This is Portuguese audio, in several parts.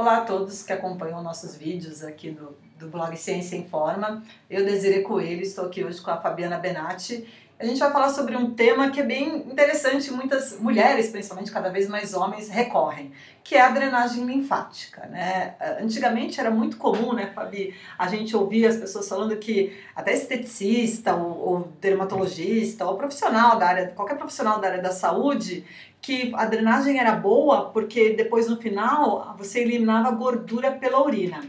Olá a todos que acompanham nossos vídeos aqui do, do blog Ciência em Forma. Eu, Desiree Coelho, estou aqui hoje com a Fabiana Benatti. A gente vai falar sobre um tema que é bem interessante, muitas mulheres, principalmente cada vez mais homens, recorrem, que é a drenagem linfática. Né? Antigamente era muito comum, né, Fabi, a gente ouvir as pessoas falando que até esteticista ou, ou dermatologista ou profissional da área, qualquer profissional da área da saúde, que a drenagem era boa porque depois no final você eliminava gordura pela urina.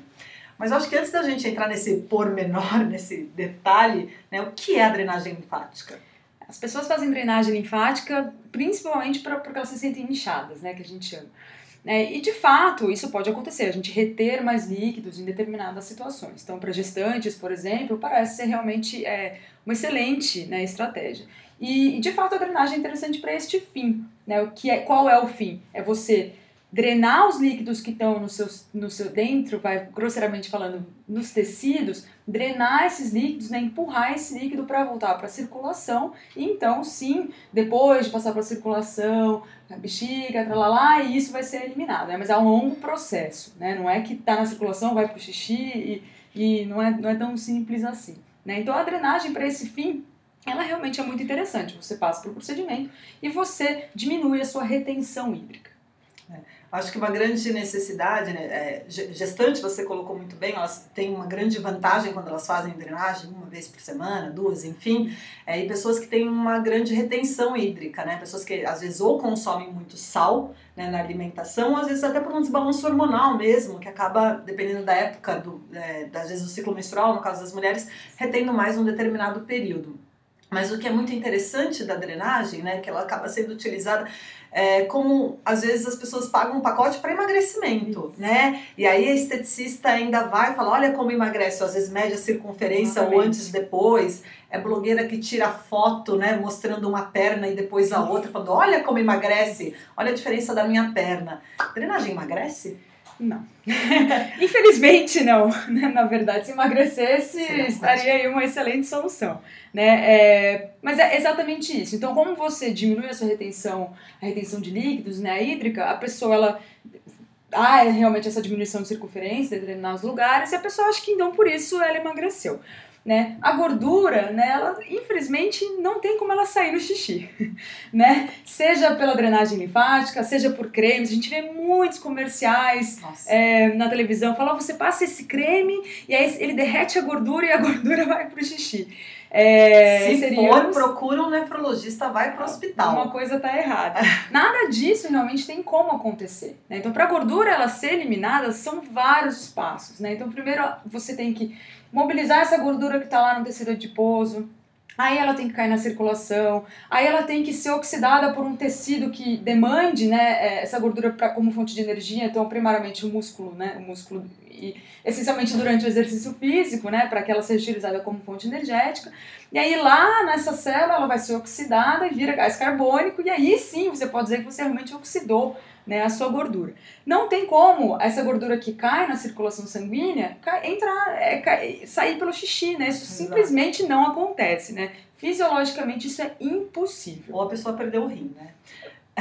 Mas acho que antes da gente entrar nesse pormenor, nesse detalhe, né, o que é a drenagem linfática? As pessoas fazem drenagem linfática principalmente pra, porque elas se sentem inchadas, né, que a gente chama. É, e de fato, isso pode acontecer, a gente reter mais líquidos em determinadas situações. Então, para gestantes, por exemplo, parece ser realmente é, uma excelente né, estratégia. E, de fato, a drenagem é interessante para este fim. Né? O que é, qual é o fim? É você drenar os líquidos que estão no seu, no seu dentro, vai grosseiramente falando, nos tecidos, drenar esses líquidos, né, empurrar esse líquido para voltar para a circulação, e então sim, depois de passar para a circulação, a bexiga, tralalá, e isso vai ser eliminado, né, mas é um longo processo, né, não é que está na circulação, vai para o xixi, e, e não, é, não é tão simples assim. Né, então a drenagem para esse fim ela realmente é muito interessante. Você passa por procedimento e você diminui a sua retenção hídrica. É. Acho que uma grande necessidade, né, é, gestantes você colocou muito bem, elas têm uma grande vantagem quando elas fazem drenagem, uma vez por semana, duas, enfim, é, e pessoas que têm uma grande retenção hídrica, né, pessoas que às vezes ou consomem muito sal né, na alimentação, ou às vezes até por um desbalanço hormonal mesmo, que acaba, dependendo da época, do, é, às vezes do ciclo menstrual, no caso das mulheres, retendo mais um determinado período. Mas o que é muito interessante da drenagem, né, que ela acaba sendo utilizada é, como às vezes as pessoas pagam um pacote para emagrecimento, né? E aí a esteticista ainda vai falar, olha como emagrece, às vezes mede a circunferência Exatamente. ou antes e depois. É blogueira que tira foto, né, mostrando uma perna e depois a outra, falando, olha como emagrece, olha a diferença da minha perna. Drenagem emagrece? Não. Infelizmente não. Né? Na verdade, se emagrecesse, estaria aí uma excelente solução. Né? É, mas é exatamente isso. Então, como você diminui a sua retenção, a retenção de líquidos, né, a hídrica, a pessoa ela há realmente essa diminuição de circunferência em determinados lugares e a pessoa acha que então por isso ela emagreceu né? A gordura, né, ela infelizmente não tem como ela sair no xixi, né? Seja pela drenagem linfática, seja por cremes, a gente vê muitos comerciais é, na televisão, falam, você passa esse creme e aí ele derrete a gordura e a gordura vai pro xixi. É, Se for, procura um nefrologista, vai para o hospital. Uma coisa tá errada. Nada disso realmente tem como acontecer. Né? Então, para a gordura ela ser eliminada, são vários os passos. Né? Então, primeiro você tem que mobilizar essa gordura que está lá no tecido adiposo, aí ela tem que cair na circulação, aí ela tem que ser oxidada por um tecido que demande né, é, essa gordura pra, como fonte de energia, então primariamente o músculo, né, o músculo e essencialmente durante o exercício físico, né, para que ela seja utilizada como fonte energética. E aí lá nessa célula ela vai ser oxidada e vira gás carbônico e aí sim você pode dizer que você realmente oxidou né, a sua gordura. Não tem como essa gordura que cai na circulação sanguínea entrar, é, cai, sair pelo xixi, né? Isso Exato. simplesmente não acontece, né? Fisiologicamente isso é impossível. Ou a pessoa perdeu o rim, né?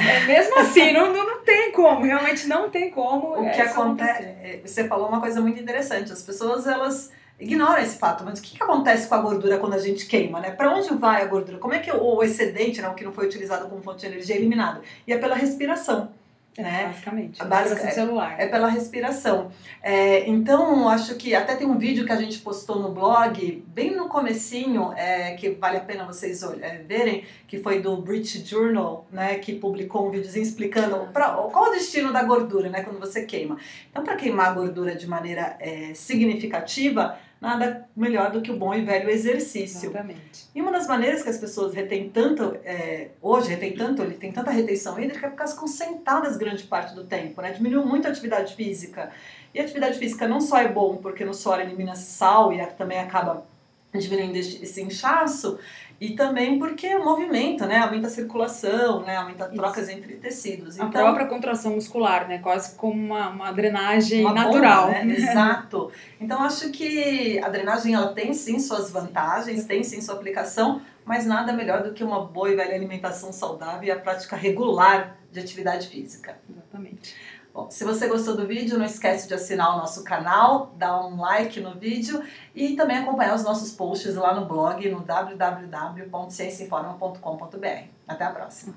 É, mesmo assim, não, não, tem como, realmente não tem como. O que acontece, é, você falou uma coisa muito interessante, as pessoas elas ignoram esse fato, mas o que, que acontece com a gordura quando a gente queima, né? Para onde vai a gordura? Como é que o, o excedente, né, o que não foi utilizado como fonte de energia, é eliminado? E é pela respiração. É, né? Basicamente. A básica, é, celular. É pela respiração. É, então, acho que até tem um vídeo que a gente postou no blog, bem no comecinho, é, que vale a pena vocês é, verem, que foi do British Journal, né, que publicou um videozinho explicando pra, qual o destino da gordura, né, quando você queima. Então, para queimar a gordura de maneira é, significativa, nada melhor do que o bom e velho exercício. Exatamente. E uma das maneiras que as pessoas retêm tanto, é, hoje retém tanto, ele tem tanta retenção hídrica, é porque elas ficam sentadas grande parte do tempo, né? Diminuiu muito a atividade física. E a atividade física não só é bom porque no suor elimina sal e também acaba diminuindo esse inchaço, e também porque o movimento, né, aumenta a circulação, né, aumenta trocas Isso. entre tecidos. A então, própria contração muscular, né, quase como uma, uma drenagem uma natural. Bomba, né? Exato. Então acho que a drenagem ela tem sim suas vantagens, tem sim sua aplicação, mas nada melhor do que uma boa e velha alimentação saudável e a prática regular de atividade física. Exatamente. Bom, se você gostou do vídeo, não esquece de assinar o nosso canal, dar um like no vídeo e também acompanhar os nossos posts lá no blog no www.cienciainforma.com.br. Até a próxima.